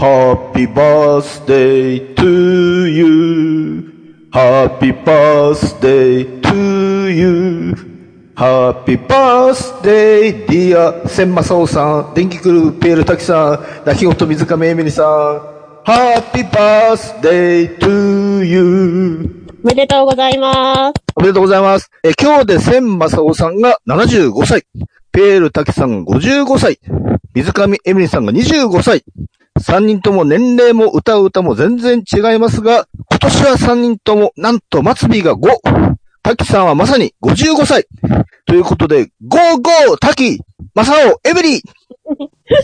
Happy birthday to you. Happy birthday to you. Happy birthday, dear 千正夫さん、電気クルーペール滝さん、泣き言水亀エミリさん。Happy birthday to you. おめでとうございます。おめでとうございます。えー今日で千正夫さんが75歳。ペール滝さん55歳。水上エミリさんが25歳。3人とも年齢も歌う歌も全然違いますが、今年は3人ともなんと末尾が5。滝さんはまさに55歳。ということで、ゴーゴー滝正夫エミリー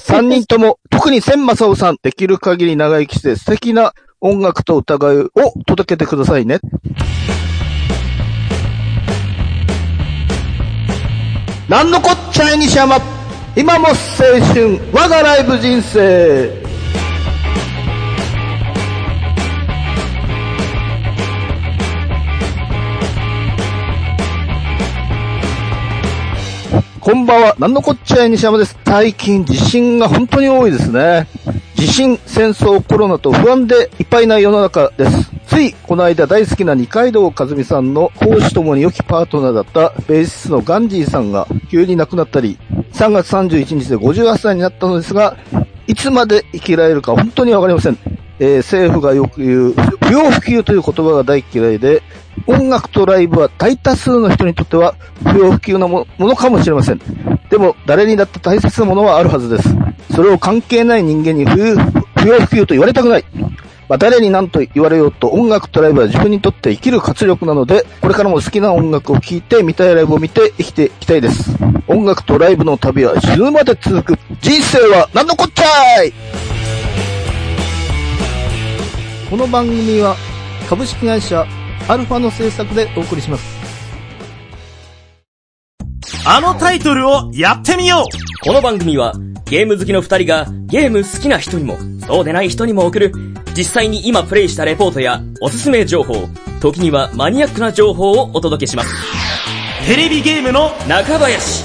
!3 人とも、特に千正夫さん、できる限り長生きして素敵な音楽と歌声を届けてくださいね。なんのこっちゃい西山今も青春我がライブ人生こんばんは、なんのこっちゃい西山です。最近地震が本当に多いですね。地震、戦争、コロナと不安でいっぱいな世の中です。つい、この間大好きな二階堂和美さんの講師ともに良きパートナーだったベーシストのガンジーさんが急に亡くなったり、3月31日で58歳になったのですが、いつまで生きられるか本当にわかりません。えー政府がよく言う、不要不急という言葉が大嫌いで、音楽とライブは大多数の人にとっては不要不急なものかもしれません。でも、誰にだって大切なものはあるはずです。それを関係ない人間に不要不要不急と言われたくない。まあ、誰に何と言われようと音楽とライブは自分にとって生きる活力なので、これからも好きな音楽を聴いて、見たいライブを見て生きていきたいです。音楽とライブの旅は死ぬまで続く。人生は何のこっちゃいこの番組は株式会社アルファの制作でお送りします。あのタイトルをやってみよう。この番組はゲーム好きの二人がゲーム好きな人にもそうでない人にも送る実際に今プレイしたレポートやおすすめ情報、時にはマニアックな情報をお届けします。テレビゲームの、中林。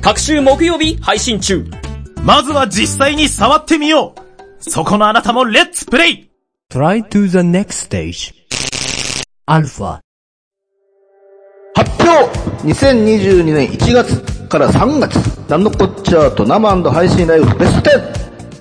各週木曜日配信中。まずは実際に触ってみよう。そこのあなたもレッツプレイ Try to the next stage. Alpha. 発表 !2022 年1月から3月、なんのこっちゃーと生配信ライブベスト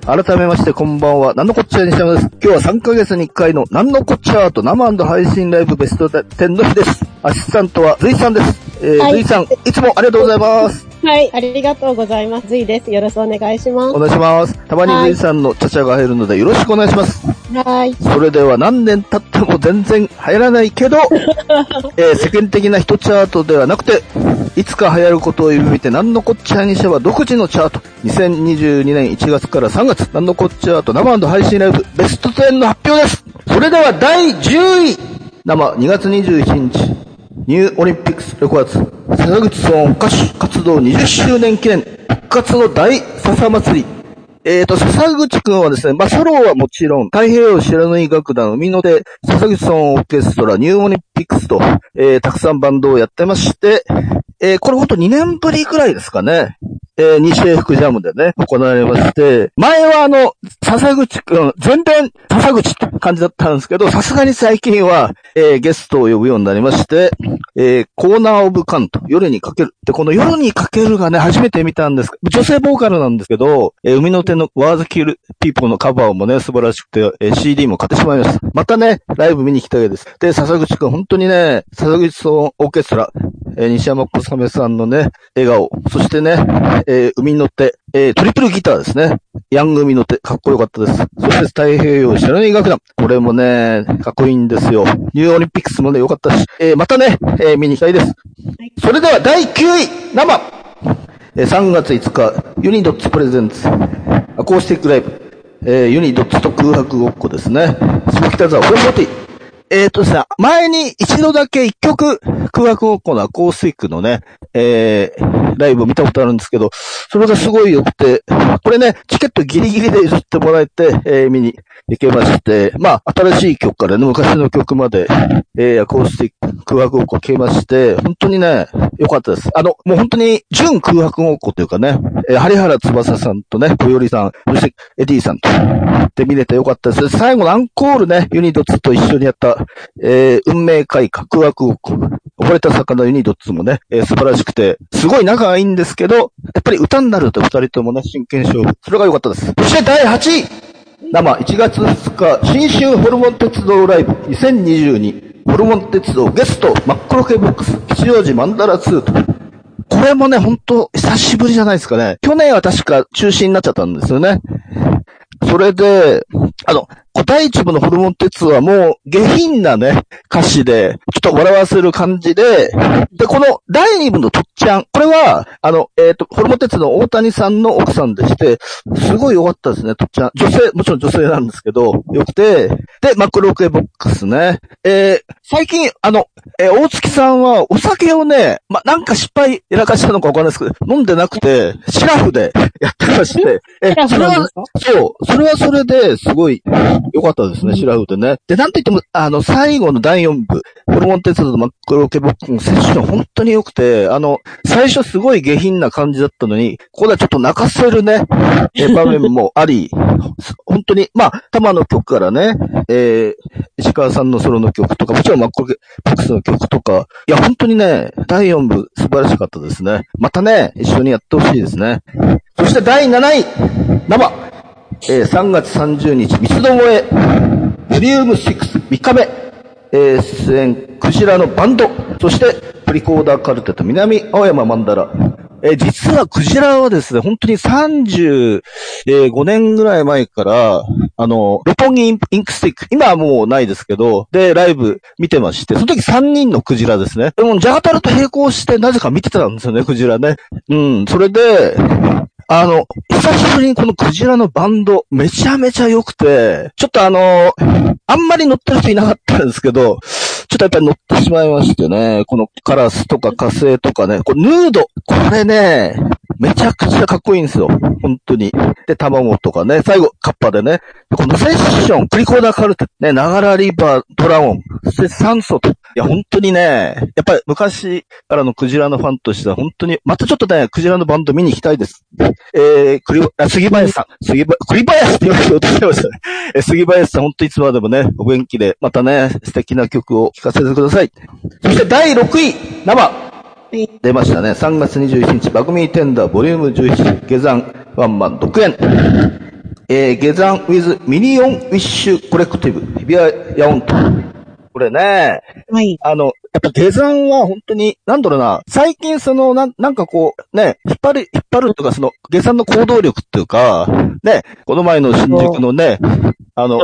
10! 改めましてこんばんは、なんのこっちゃー西山です。今日は3ヶ月に1回のなんのこっちゃーと生配信ライブベスト10の日です。アシスタントはルイさんです。えーはいルイさん、いつもありがとうございます。はい、ありがとうございます。ずいです。よろしくお願いしまお願いします。たまにはいさんのチャチャが入るのでよろしくお願いします。す。はい。それでは何年経っても全然流行らないけど、えー世間的なヒトチャートではなくて、いつか流行ることを夢見て何のこっちゃにしては独自のチャート。2022年1月から3月、何のこっちゃーと生配信ライブベスト10の発表です。それでは第10位、生2月21日、ニューオリンピックスレコード笹口村歌手活動20周年記念復活の大笹祭り。えーと、笹口くんはですね、まあ、ソロはもちろん、太平洋知らぬい楽団海の手、笹口ソンオーケストラ、ニューオリンピックスと、えー、たくさんバンドをやってまして、えー、これほんと2年ぶりくらいですかね。えー、西英福ジャムでね、行われまして、前はあの、笹口くん、全編笹口って感じだったんですけど、さすがに最近は、えー、ゲストを呼ぶようになりまして、えー、コーナーオブカント、夜にかける。で、この夜にかけるがね、初めて見たんです。女性ボーカルなんですけど、えー海の手のワーズキルピーポーのカバーもね、素晴らしくて、えー CD も買ってしまいました。またね、ライブ見に行きたいです。で、笹口くん、本当にね、笹口ソンオーケストラ、えー西山小雨さんのね、笑顔、そしてね、えー海に乗って、えートリプルギターですね。ヤング海の手、かっこよかったです。そして太平洋白縫楽団。これもね、かっこいいんですよ。ニューオリンピックスもね、良かったし、えーまたね、えー見に行きたいです。それでは第9位、生えー3月5日、ユニドッツプレゼンツ、アコースティックライブ、えーユニドッツと空白ごっこですね。下北沢440。えーとですね、前に一度だけ一曲、空白ごっこのアコースティックのね、えー、ライブを見たことあるんですけど、それがすごい良くて、これね、チケットギリギリで譲ってもらえて、えー見に行けまして、まあ、新しい曲からね、昔の曲まで、えー、アコースティック空白ごっこ消えまして、本当にね、良かったです。あの、もう本当に、純空白ごっこというかね、えー、ハリハラ翼さんとね、小よりさん、そしてエディさんと、で見れてよかったです。最後のアンコールね、ユニドッツと一緒にやった、えー、運命会格枠を、溺れた魚ユニドッツもね、えー、素晴らしくて、すごい仲がいいんですけど、やっぱり歌になると二人ともね、真剣勝負。それが良かったです。そして第8位生1月2日、新春ホルモン鉄道ライブ2022、ホルモン鉄道ゲスト、真っ黒系ボックス、吉祥寺マンダラ2と。これもね、ほんと、久しぶりじゃないですかね。去年は確か中止になっちゃったんですよね。それで、あの、第一部のホルモン鉄はもう下品なね、歌詞で、ちょっと笑わせる感じで、で、この第二部のとっちゃん、これは、あの、えっ、と、ホルモン鉄の大谷さんの奥さんでして、すごい良かったですね、とっちゃん。女性、もちろん女性なんですけど、良くて、で、マクロ系ボックスね。えー最近、あの、えー大月さんはお酒をね、ま、なんか失敗やらかしたのかわかんないですけど、飲んでなくて、シラフでやってまして、えそれはそう。それはそれですごい良かったですね、シラフでね。で、なんといっても、あの、最後の第4部、ホルモン鉄道のマックロケボックスのセッション本当に良くて、あの、最初すごい下品な感じだったのに、ここではちょっと泣かせるね、え 場面もあり、本当に、まあ、玉の曲からね、えー、石川さんのソロの曲とか、もちろんマックロケボックスの曲とか、いや、本当にね、第4部素晴らしかったですね。またね、一緒にやってほしいですね。そして第7位、生。えー3月30日、三つどもえ、ボリューム6、3日目、えー出演、クジラのバンド、そして、栗コーダーカルテット、南青山マンダラ。え実はクジラはですね、本当に35年ぐらい前から、あの、六本木インインクスティック、今はもうないですけど、で、ライブ見てまして、その時3人のクジラですね。でも、じゃがたらと並行してなぜか見てたんですよね、クジラね。うん、それで、あの、久しぶりにこのクジラのバンド、めちゃめちゃ良くて、ちょっとあの、あんまり乗ってる人いなかったんですけど、ちょっとやっぱり乗ってしまいましてね、このカラスとか火星とかね、これヌード、これね、めちゃくちゃかっこいいんですよ。本当に。で、卵とかね、最後、カッパでね。このセッション、クリコーダーカルテ、ね、ながらリバー、ドラゴン、そして酸素と。いや、本当にね、やっぱり昔からのクジラのファンとしては本当に、またちょっとね、クジラのバンド見に行きたいです。えー、杉林さん。杉林、栗林って言われて落としましたね。杉林さん、本当いつまでもね、お元気で、またね、素敵な曲を聴かせてください。そして第6位、生。出ましたね。3月21日、バグミーテンダーボリューム11、下山ワンマン独演。えー、下山 with ミニオンウィッシュコレクティブ、日比谷ヤオンと。これね、はい。あの、やっぱ下山は本当に、なんだろうな、最近その、なん、なんかこう、ね、引っ張る、引っ張るとか、その、下山の行動力っていうか、ね、この前の新宿のね、あの。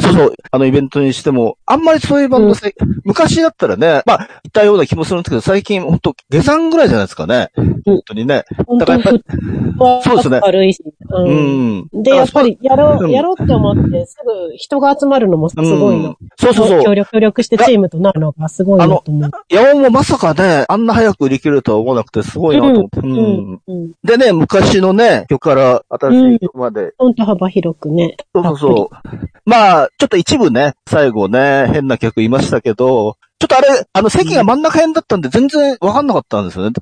そうそう、あのイベントにしても、あんまりそういうバンドせ、昔だったらね、まあ、いたような気もするんですけど、最近本当下山ぐらいじゃないですかね。本当にね。だからやっぱフットワそうですねーク軽いし。ううん。ん。で、やっぱり、やろう、うんやろうって思って、すぐ人が集まるのもすごいのうん。そうそうそう協力、協力してチームとなるのがすごいなと思う。ヤオンもまさかね、あんな早く売り切れるとは思わなくてすごいなと思って。うんうん。うん。でね、昔のね、曲から新しい曲まで。ほんと幅広くね。そうそうそう。まあ、ちょっと一部ね、最後ね、変な曲いましたけど、ちょっとあれ、あの席が真ん中辺だったんで全然わかんなかったんですよね。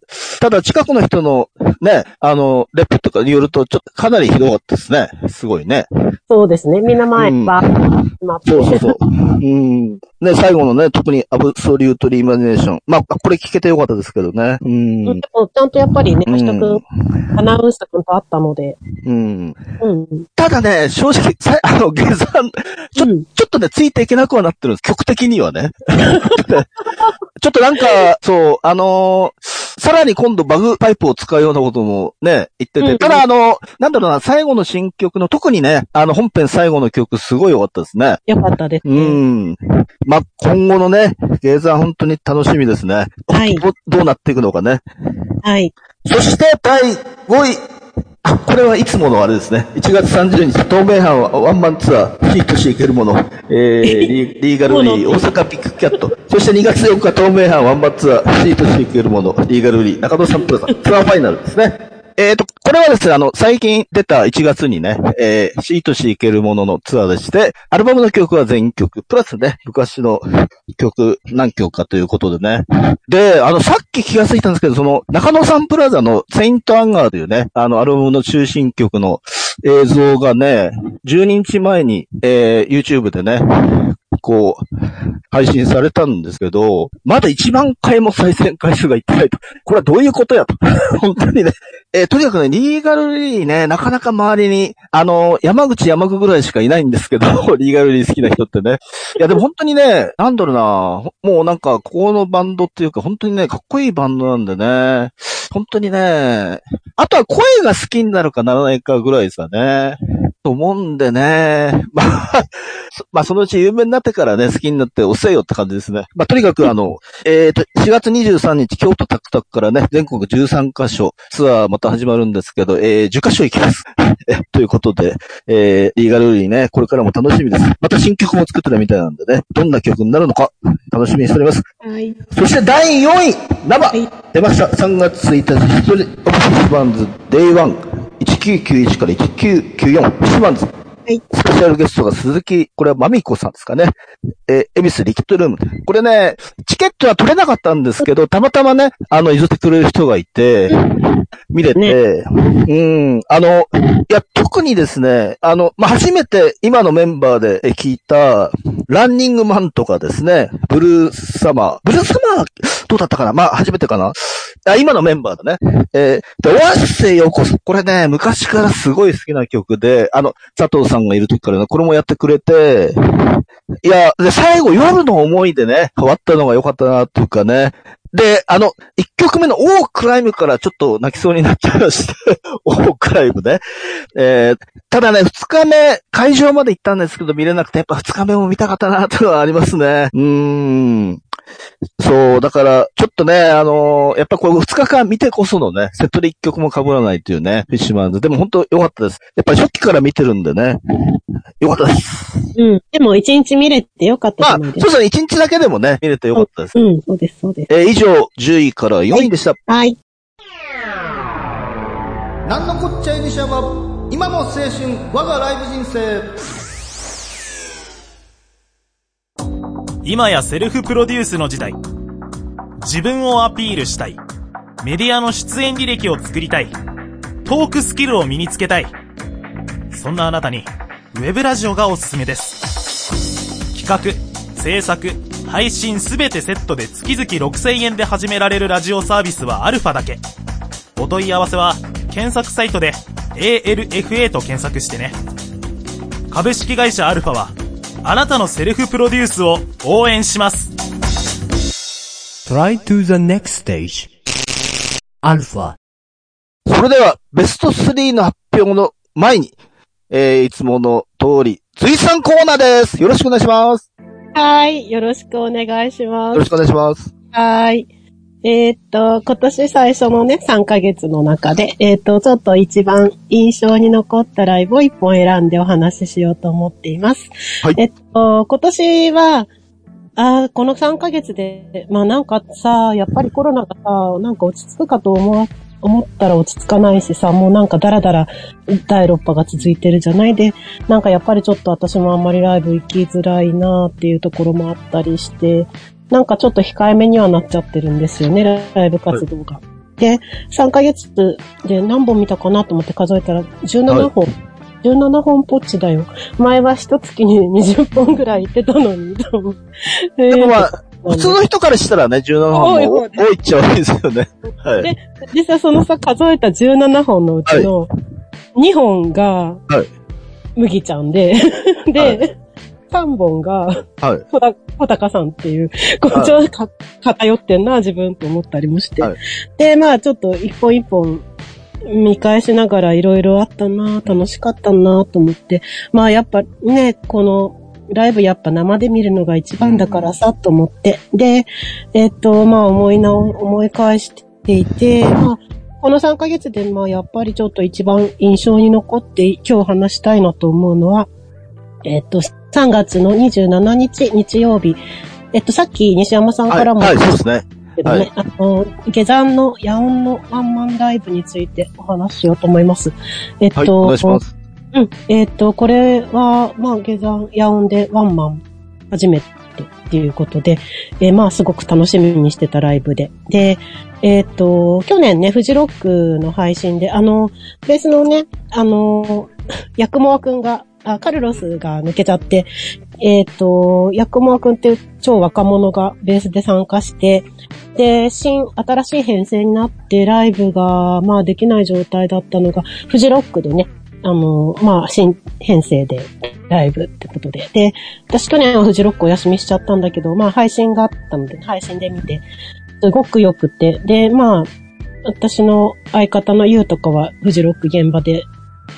ただ近くの人のね、あの、レポとかによると、ちょっとかなりひどかったですね。すごいね。そうですね。みんな前うんは、まあ、そうそうそう。うん。ね、最後のね、特にアブソリュートリーイマジネーション。まあ、これ聞けてよかったですけどね。うん。でもちゃんとやっぱりね、うん明日くん、アナウンサーくんと会ったので、うん。うん。ただね、正直、さあの、下山、ちょ、うんちょっとね、ついていけなくはなってるんです。曲的にはね。ちょっとなんか、そう、あのーさらに今度バグパイプを使うようなこともね、言ってて、うんただあの、なんだろうな、最後の新曲の、特にね、あの、本編最後の曲すごい良かったですね。よかったですうね。ん。まあ、今後のね、ゲーザー本当に楽しみですね。はいどどうなっていくのかね。はい。そして、第5位。あ、これはいつものあれですね。1月30日、東名阪ワンマンツアー、シートシーケルモノ、えー、リリーガルリー、大阪ビッグキャット。そして2月4日、東名阪ワンマンツアー、シートシーケルモノ、リーガルリー、中野サンプラザ、ツアーファイナルですね。ええっ、と、これはですね、あの、最近出た1月にね、えー、シートシーけるもののツアーでして、アルバムの曲は全曲、プラスね、昔の曲何曲かということでね。で、あの、さっき気がついたんですけど、その、中野サンプラザのセイントアンガーというね、あの、アルバムの中心曲の映像がね、12日前に、えー、YouTube でね、こう、配信されたんですけど、まだ1万回も再生回数がいってないと。これはどういうことやと。本当にね。えーとにかくね、リーガルリーね、なかなか周りに、あの、山口山口ぐらいしかいないんですけど、リーガルリー好きな人ってね。いや、でも本当にね、なんだろうな、もうなんか、ここのバンドっていうか、本当にね、かっこいいバンドなんでね、本当にね、あとは声が好きになるかならないかぐらいですかね。と思うんでね。まあ、そまあ、そのうち有名になってからね、好きになって押せよって感じですね。まあ、とにかくあの、えっ、と、4月23日、京都タクタクからね、全国13カ所、ツアーまた始まるんですけど、えー、10カ所行きます。えということで、えー、リーガルリーね、これからも楽しみです。また新曲も作ってるみたいなんでね、どんな曲になるのか、楽しみにしております。はい。そして第4位、生、い出ました。3月1日、一人、オブフィッシュバンズ、デイワン、1991から1994、シュバンズ。いスペシャルゲストが鈴木、これはマミコさんですかね。えー、エビスリキッドルーム。これね、チケットは取れなかったんですけど、たまたまね、あの、譲ってくれる人がいて、見れて、うん、あの、いや、特にですね、あの、まあ、初めて今のメンバーでえ聞いた、ランニングマンとかですね、ブルーサマー。ブルーサマー、どうだったかな？まあ、初めてかなあ今のメンバーだね。えー、で、オアシスへようこそ。これね、昔からすごい好きな曲で、あの、佐藤さんがいる時からね、これもやってくれて、いや、で、最後夜の思いでね、変わったのが良かったな、というかね。で、あの、一曲目のオークライムからちょっと泣きそうになっちゃいまして、オークライムね。えー、ただね、二日目、会場まで行ったんですけど見れなくて、やっぱ二日目も見たかったな、というのはありますね。うーん。そう、だから、ちょっとね、あのーやっぱこれ二日間見てこそのね、セットで一曲も被らないっていうね、フィッシュマンズ。でも本当良かったです。やっぱり初期から見てるんでね、良かったです。うん。でも一日見れてよかったですか。そうですね、一日だけでもね、見れて良かったです。うん、そうです、そうです。えー以上、10位から4位でした。はい。なんのこっちゃいにしゃば、今も青春、我がライブ人生。今やセルフプロデュースの時代。自分をアピールしたい。メディアの出演履歴を作りたい。トークスキルを身につけたい。そんなあなたに、ウェブラジオがおすすめです。企画、制作、配信すべてセットで月々6000円で始められるラジオサービスはアルファだけ。お問い合わせは、検索サイトで ALFA と検索してね。株式会社アルファは、あなたのセルフプロデュースを応援します。Try to the next stage. Alpha. それでは、ベスト3の発表の前に、えー、いつもの通り、随さんコーナーです。よろしくお願いします。はい。よろしくお願いします。よろしくお願いします。はい。えーっと、今年最初のね、3ヶ月の中で、えーっと、ちょっと一番印象に残ったライブを一本選んでお話ししようと思っています。はいえっと、今年は、あーこの3ヶ月で、まあなんかさ、やっぱりコロナがさ、なんか落ち着くかと思う、思ったら落ち着かないしさ、もうなんかダラダラ第6波が続いてるじゃない？で、なんかやっぱりちょっと私もあんまりライブ行きづらいなっていうところもあったりして、なんかちょっと控えめにはなっちゃってるんですよね、ライブ活動が。で、3ヶ月で何本見たかなと思って数えたら17本。17本ポッチだよ。前は一月に20本ぐらい行ってたのに。でもでもまあ、普通の人からしたらね、17本も多いっちゃ多いですよね。はい。で実際そのさ、数えた17本のうちの2本がはい、麦ちゃんで、で、3本が、はい。ほた、ほたかさんっていう、こう、ちょっとか偏ってんな、自分と思ったりもして。はいで、まあ、ちょっと一本一本見返しながらいろいろあったな、楽しかったな、と思って。まあ、やっぱね、この、ライブやっぱ生で見るのが一番だからさ、と思って。で、えっと、まあ、思いな、思い返していて、まあ、この3ヶ月で、まあ、やっぱりちょっと一番印象に残って今日話したいなと思うのは、えっと、3月の27日日曜日、えっと、さっき西山さんはい、からも、はい、そうですね。けどね、あの、下山の野音のワンマンライブについてお話ししようと思います。えっはい、と、お願いします。うん。えっ、と、これは、まあ、下山、野音でワンマン初めてっていうことで、えーまあ、すごく楽しみにしてたライブで。で、えっ、と、去年ね、フジロックの配信で、あの、ベースのね、あの、ヤクモアくんが、あ、カルロスが抜けちゃって、えっ、と、ヤクモアくんっていう超若者がベースで参加して、で、新、新しい編成になって、ライブが、まあできない状態だったのが、フジロックでね、あの、まあ、新編成でライブってことで。で、私去年はフジロックお休みしちゃったんだけど、まあ配信があったので、配信で見て、すごく良くて。で、まあ、私の相方のユウとかはフジロック現場で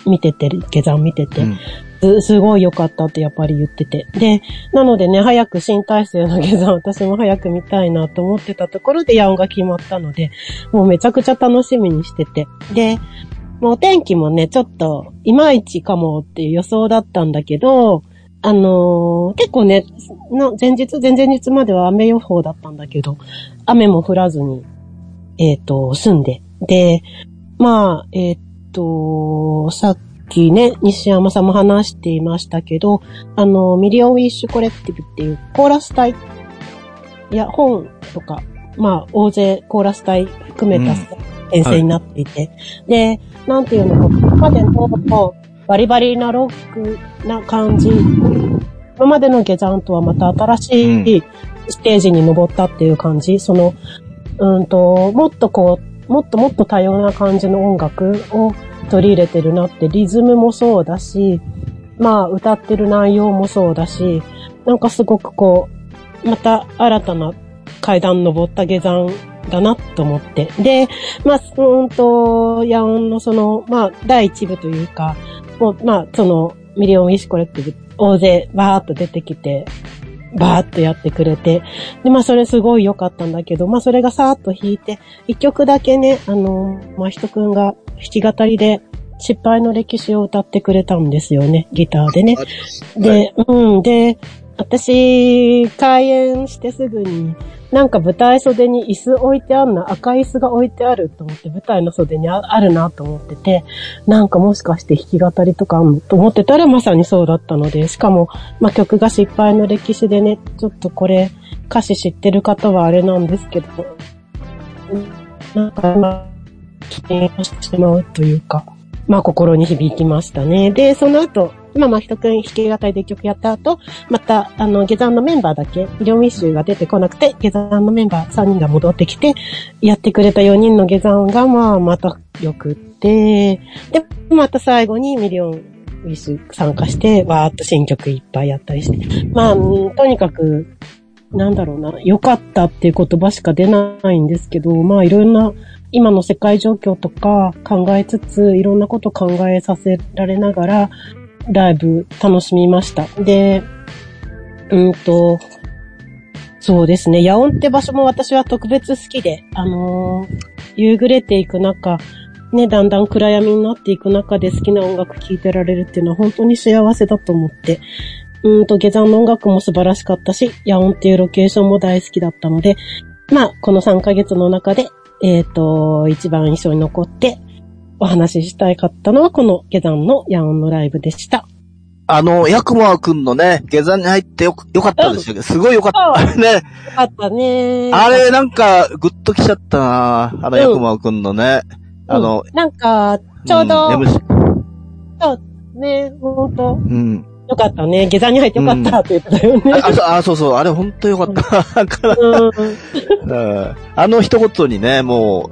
見てて、下山見てて、うんすすごい良かったってやっぱり言ってて。で、なのでね、早く新体制の下山 私も早く見たいなと思ってたところでヤオが決まったので、もうめちゃくちゃ楽しみにしてて。で、もうお天気もね、ちょっと、いまいちかもっていう予想だったんだけど、あのー結構ね、の前日、前々日までは雨予報だったんだけど、雨も降らずに、えっ、と、済んで。で、まあ、えっ、と、さっきね、西山さんも話していましたけど、あの、ミリオンウィッシュコレクティブっていうコーラス隊、いや、本とか、まあ、大勢コーラス隊含めたうん。編成になっていて、で、なんていうのか、今までのバリバリなロックな感じ、今までの下山とはまた新しいステージに登ったっていう感じ、その、うんと、もっとこう、もっともっと多様な感じの音楽を取り入れてるなって、リズムもそうだし、まあ歌ってる内容もそうだし、なんかすごくこう、また新たな階段登った GEZANだなと思って。で、まあ、うんと、野音のその、まあ、第一部というか、もう、まあ、その、ミリオンウィッシュコレクティブ、大勢バーっと出てきて、バーっとやってくれて、で、まあ、それすごい良かったんだけど、まあ、それがさーっと引いて、一曲だけね、あの、マヒトくんが弾き語りで、失敗の歴史を歌ってくれたんですよね、ギターでね。で、うん、で、私、開演してすぐに、なんか舞台袖に椅子置いてあんな、赤い椅子が置いてあると思って、舞台の袖にあるなと思ってて、なんかもしかして弾き語りとかあんのと思ってたらまさにそうだったので、しかも、まあ、曲が失敗の歴史でね、ちょっとこれ、歌詞知ってる方はあれなんですけど、なんか今、起点してしまうというか、まあ心に響きましたね。で、その後、まあマヒトくん弾き語りで曲やった後、また、あの、 GEZANのメンバーだけ、ミリオンウィッシュが出てこなくて、 GEZANのメンバー3人が戻ってきて、やってくれた4人の GEZAN が、まあ、また良くって、で、また最後にミリオンウィッシュ参加して、わーっと新曲いっぱいやったりして。まあ、とにかく、なんだろうな、良かったっていう言葉しか出ないんですけど、まあいろんな今の世界状況とか考えつつ、いろんなこと考えさせられながら、ライブ楽しみました。で、うんと、そうですね。野音って場所も私は特別好きで、あのー夕暮れていく中、ね、だんだん暗闇になっていく中で好きな音楽聴いてられるっていうのは本当に幸せだと思って、うんと、下山の音楽も素晴らしかったし、野音っていうロケーションも大好きだったので、まあ、この3ヶ月の中で、えっ、と、一番印象に残って、お話ししたいかったのは、この下山の野音のライブでした。あの、ヤクマくんのね、下山に入ってよく、よかったですよ。すごいよかった。ね。よかったねあれ、なんか、ぐっときちゃったなあの、ヤクマくんのね。あの、うんなんか、ちょうど、ね、ほんと、うん。よかったね。下山に入ってよかったって言ってたよね。あ、あそうあそうあれほんとよかった。あの一言にね、も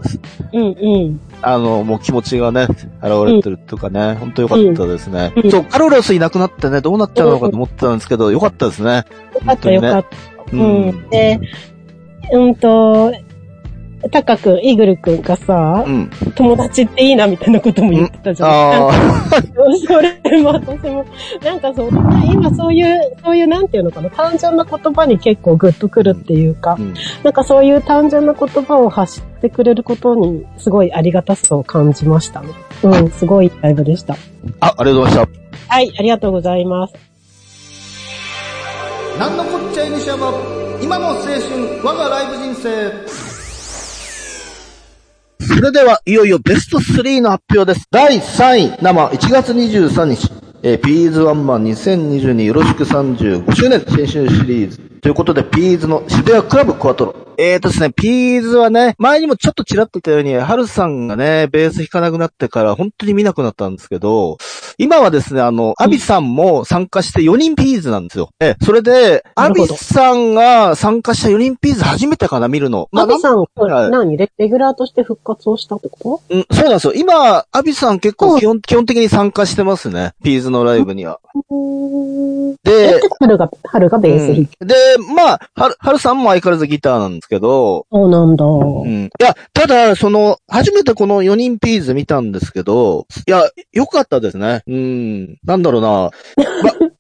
う、うん、うん。あの、もう気持ちがね、現れてるっていうかね、ほんとよかったですね。うんそう、カロロスいなくなってね、どうなっちゃうのかと思ってたんですけど、よかったですね。よかった、よかった。ううん。で、うんと、タカ君、イーグル君がさ、うん。友達っていいなみたいなことも言ってたじゃん。ああ、それも私も、なんかそう、今そういう、そういうなんていうのかな、単純な言葉に結構グッとくるっていうか、うんなんかそういう単純な言葉を発してくれることに、すごいありがたさを感じましたね。うん、すごいライブでした。あ、ありがとうございました。はい、ありがとうございます。なんのこっちゃいにしゃば、今の青春、我がライブ人生。それでは、いよいよベスト3の発表です。第3位、生、1月23日。えー、ピーズワンマン2022よろしく35周年新春シリーズ。ということで、ピーズの渋谷クラブクワトロ。えーとですね、ピーズはね、前にもちょっとちらっと言ったように、ハルさんがね、ベース弾かなくなってから本当に見なくなったんですけど、今はですね、あの、アビさんも参加して4人ピーズなんですよ。え、それで、アビさんが参加した4人ピーズ初めてかな、見るの。アビさん、はい何レレギュラーとして復活をしたってこうん、そうなんですよ。今、アビさん結構基本、基本的に参加してますね。ピーズのライブには。で、春が、春がベース弾。うんで、まあ、はる、はるさんも相変わらずギターなんですけど、そうなんだ。うん。いや、ただ、その、初めてこの4人ピーズ見たんですけど、いや、良かったですね。うん。なんだろうな。ま、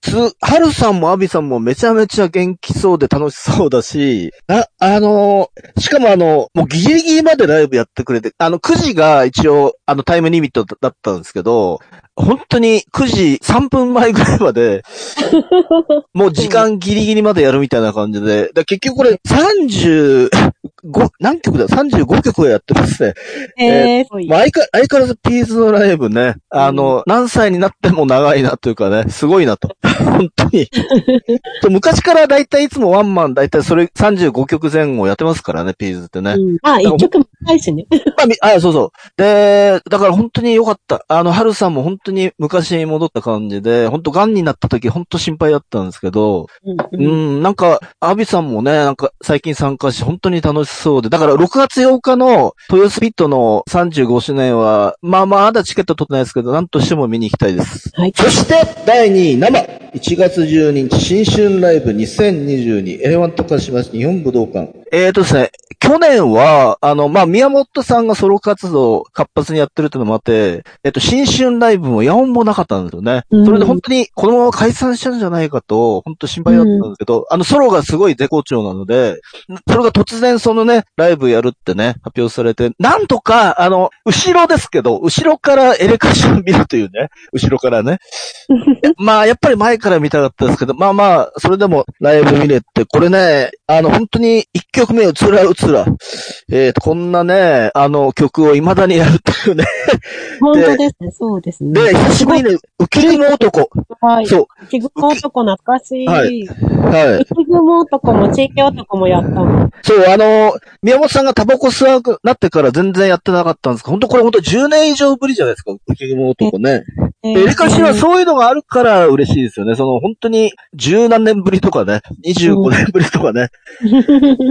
つ、はるさんもアビさんもめちゃめちゃ元気そうで楽しそうだし、あ、あのしかもあの、もうギリギリまでライブやってくれて、あの、9時が一応、あの、タイムリミットだったんですけど、本当に9時3分前ぐらいまで、もう時間ギリギリまでやるみたいな感じで、だ結局これ35、何曲だ ?35 曲やってますね。えー、そうまあ、相変わらずピーズのライブね、あの、何歳になっても長いなというかね、すごいなと。本当に。と昔からだいたいいつもワンマンだいたいそれ35曲前後やってますからね、ピーズってね。うんあ、一曲もないしね。まあみ、あ、そうそう。で、だから本当に良かった。あの、春さんも本当に昔に戻った感じで、本当癌になった時本当心配だったんですけど、うんんん、なんか、アビさんもね、なんか最近参加して本当に楽しそうで、だから6月8日の豊洲ピットの35周年は、まあまあ、まだチケット取ってないですけど、なんとしても見に行きたいです。はい。そして、第2位、生。1月12日、新春ライブ2022、エレワントカシマシ日本武道館。えーとですね、去年は、あの、まあ、宮本さんがソロ活動活発にやってるっていうのもあって、えっと、新春ライブも野音もなかったんですよね。うんそれで本当にこのまま解散しちゃうんじゃないかと、本当心配だったんですけど、あの、ソロがすごい絶好調なので、それが突然そのね、ライブやるってね、発表されて、なんとか、あの、後ろですけど、後ろからエレカシを見るというね、後ろからね。まあ、やっぱり前から見たかったですけど、まあまあ、それでもライブ見れて、これね、あの、本当に一曲目、うつらうつら。えーと、こんなね、あの、曲を未だにやるっていうね。本当ですね、そうですね。で、久しぶりに、浮き雲男。はい。そう。浮雲男懐かしい。はいはい。浮雲男も地域男もやったの。そう、あの、宮本さんがタバコ吸わなくなってから全然やってなかったんですけど、本当これ本当10年以上ぶりじゃないですか、浮雲男ね。えエレカシはそういうのがあるから嬉しいですよね。その本当に十何年ぶりとかね、25年ぶりとかね。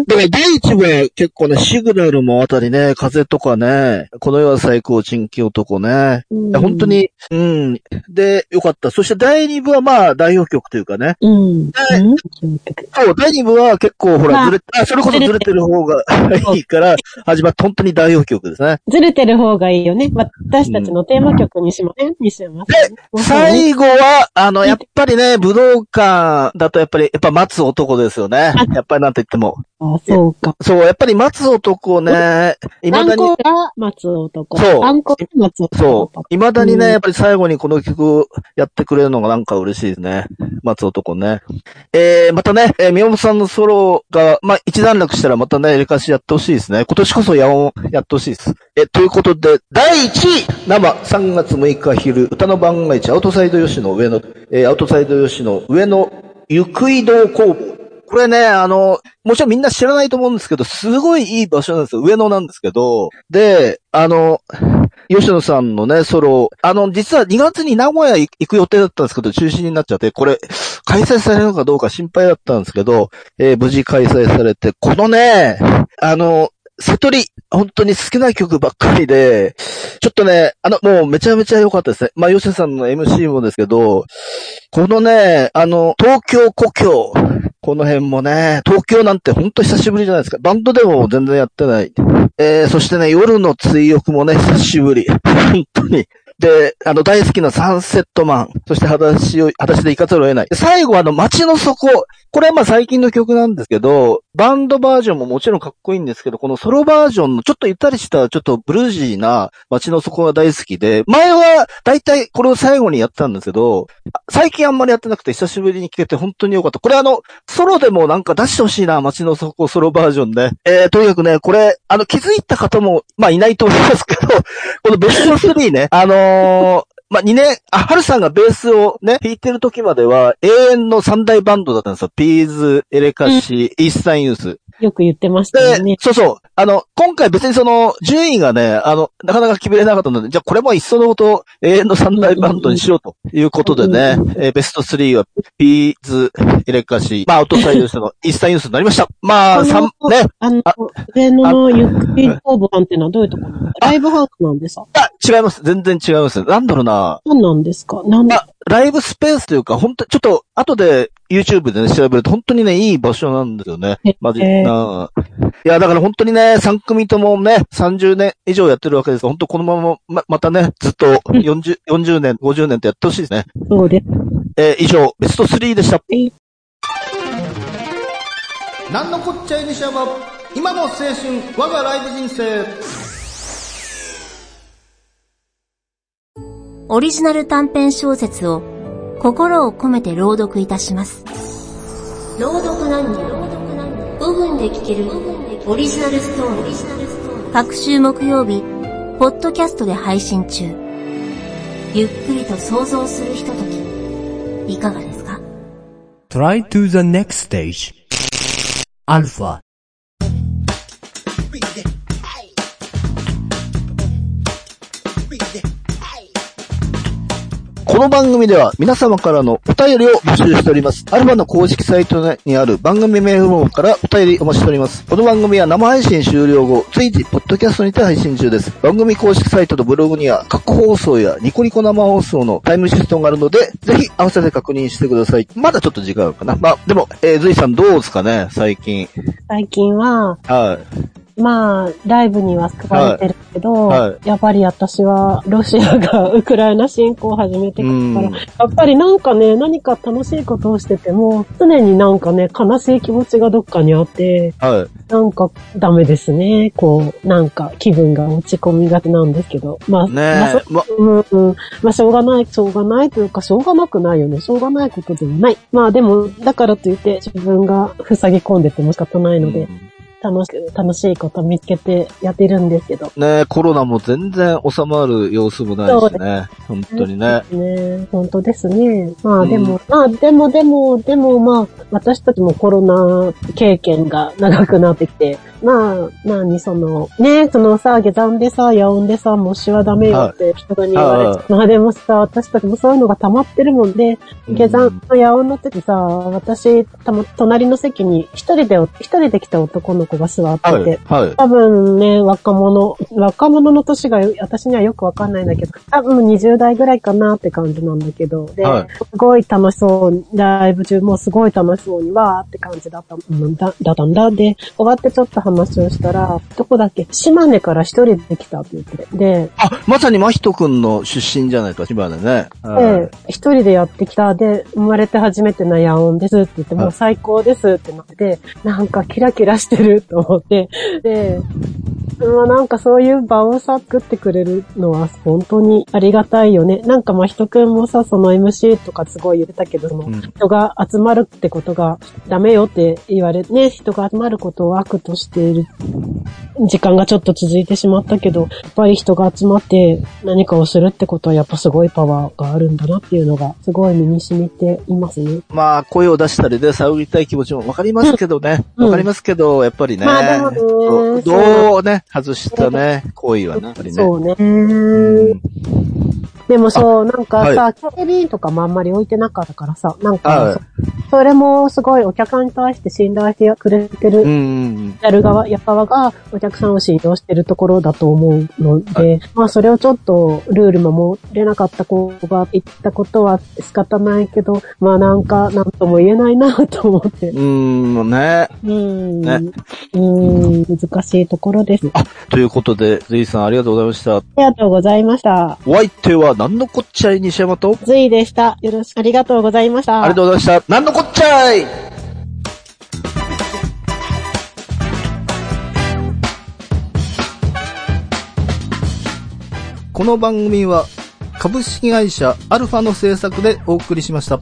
だから第一部は結構ね、シグナルもあたりね、風とかね、この世は最高珍奇男ね。本当。に、うん。で、よかった。そして第二部はまあ代表曲というかね。うん。そう、第二部は結構ほら、まあずれ、あ、それこそずれてる方がいいから、始まって本当に代表曲ですね。ずれてる方がいいよね。私たちのテーマ曲にしません？にします。最後は、あの、やっぱりね、武道館だとやっぱり、やっぱ待つ男ですよね。やっぱりなんと言っても。あ、そうか。そう、やっぱり待つ男ね、未だに、アンコが松男。そうアンコが松男。そう、未だにね、うんやっぱり最後にこの曲をやってくれるのがなんか嬉しいですね。待つ男ね。えー、またね、えー、宮本さんのソロが、まあ、一段落したらまたね、エレカシやってほしいですね。今年こそ野音やってほしいです。え、ということで、第1位生3月6日昼、歌の番外地アウトサイド吉野上野、えー、アウトサイド吉野上野、ゆくい堂工房。これね、あの、もちろんみんな知らないと思うんですけど、すごいいい場所なんですよ。上野なんですけど。で、あの、吉野さんのね、ソロ、あの、実は2月に名古屋行く予定だったんですけど、中止になっちゃって、これ、開催されるのかどうか心配だったんですけど、えー無事開催されて、このね、あの、瀬戸り、本当に好きな曲ばっかりで、ちょっとね、あの、もうめちゃめちゃ良かったですね。まあ、吉野さんの MC もですけど、このね、あの、東京故郷、この辺もね、東京なんてほんと久しぶりじゃないですか。バンドでも全然やってない。えー、そしてね、夜の追憶もね、久しぶり。本当に。で、あの、大好きなサンセットマン。そして、裸足を、裸足で行かざるを得ない。最後はあの、街の底。これはまあ最近の曲なんですけど、バンドバージョンももちろんかっこいいんですけど、このソロバージョンのちょっとゆったりした、ちょっとブルージーな街の底が大好きで、前はだいたいこれを最後にやったんですけど、最近あんまりやってなくて久しぶりに聞けて本当に良かった。これあの、ソロでもなんか出してほしいな、街の底ソロバージョンね。えー、とにかくね、これ、あの、気づいた方も、まあいないと思いますけど、このベスト3ね、あのーまあ、2年、あ、はるさんがベースをね、弾いてる時までは、永遠の三大バンドだったんですよ。ピーズ、エレカシ、イースタンユース。よく言ってましたよでね、。そうそう。あの、今回別にその、順位がね、あの、なかなか決めれなかったので、じゃあこれもいっそのこと、永遠の三大バンドにしようということでね、えーベスト3は、ピーズ、エレカシ、まあ、アウトサイドとしての イースタンユースになりました。まあ、三、ね、あのあ、上野のゆっくり工房ってのはどういうところ？ライブハウスなんでさ。あ、違います。全然違います。なんだろうな。何なんですか？なんまあ、ライブスペースというか、本当ちょっと、後で YouTube でね、調べると本当にね、いい場所なんですよねへ。マジ。へうんいや、だから本当にね、3組ともね、30年以上やってるわけですから、本当このまま、ま、またね、ずっと40、40年、50年とやってほしいですね。そうです。えー以上、ベスト3でした。いなんのこっちゃいにしゃば、今の青春、我がライブ人生。オリジナル短編小説を心を込めて朗読いたします。朗読何人5分で聞けるオリジナルストーリー。各週木曜日、ポッドキャストで配信中。ゆっくりと想像するひととき、いかがですか？Try to the next stage.Alpha の番組では皆様からのお便りを募集しております。アルファの公式サイトにある番組メールフォームからお便りお待ちしております。この番組は生配信終了後、随時、ポッドキャストにて配信中です。番組公式サイトとブログには、過去放送やニコニコ生放送のタイムシフトがあるので、ぜひ合わせて確認してください。まだちょっと時間あるかな。まあ、でも、えー、ずいさんどうですかね、最近。最近は、はい。まあ、ライブには救われてるけど、はいはやっぱり私は、ロシアがウクライナ侵攻を始めてから、うんやっぱりなんかね、何か楽しいことをしてても、常になんかね、悲しい気持ちがどっかにあって、はい。なんかダメですね。こう、なんか気分が落ち込みがちなんですけど。まあ、ねまあま、うんうん。まあ、しょうがない、しょうがないというか、しょうがなくないよね。しょうがないことでもない。まあ、でも、だからといって、自分が塞ぎ込んでても仕方ないので、楽しく、楽しいこと見つけてやってるんですけど。ねコロナも全然収まる様子もないしね。本当にね。ね本当ですね。まうんあでも、まあでもでも、でもまあ、私たちもコロナ経験が長くなってきて、まあ、何その、ね、そのさ、下山でさ、夜音でさ、模試はダメよって人に言われはいて、まあでもさ、私たちもそういうのが溜まってるもんで、下山の夜音の時さ、私、たま、隣の席に一人で、一人で来た男の子が座ってて、はい。はい。多分ね、若者、若者の年が私にはよくわかんないんだけど、多分20代ぐらいかなって感じなんだけど、で、はいすごい楽しそうに、ライブ中もすごい楽しそうにわーって感じだったんだ、だったんだ。で、終わってちょっと話をしたら、どこだっけ島根から一人で来たって言って。で、あ、まさに真人くんの出身じゃないか、千葉でね。はいで、一人でやってきた。で、生まれて初めてのヤオンですって言って、もう最高ですってなって、なんかキラキラしてると思って、で、まあなんかそういう場をさ、作ってくれるのは本当にありがたいよね。なんかまあ人くんもさ、その MC とかすごい言ってたけど、そのうん人が集まるってことがダメよって言われて、ね、人が集まることを悪としている時間がちょっと続いてしまったけど、やっぱり人が集まって何かをするってことはやっぱすごいパワーがあるんだなっていうのがすごい身に染みていますね。まあ、声を出したりで騒ぎたい気持ちもわかりますけどね。うんわかりますけど、やっぱりね。まあでもねどどうね、外したね、行為はね、やっぱりね。そうね。うんでもそう、なんかはさ、警備員とかもあんまり置いてなかったからさ、なんか、はいそれもすごいお客さんに対して信頼してくれてるやる側、やっ側がお客さんを信用してるところだと思うので、まあそれをちょっとルール守れなかった子が言ったことは仕方ないけど、まあなんかなんとも言えないなと思ってう。ん。うーん、ね。うん。ねうん、難しいところです。あということで、ズイさんありがとうございました。りがとうございました。お相手は何のこっちゃい西山と、ズイでした。よろしく、ありがとうございました。ありがとうございました。何のこっちゃいこの番組は株式会社アルファの制作でお送りしました。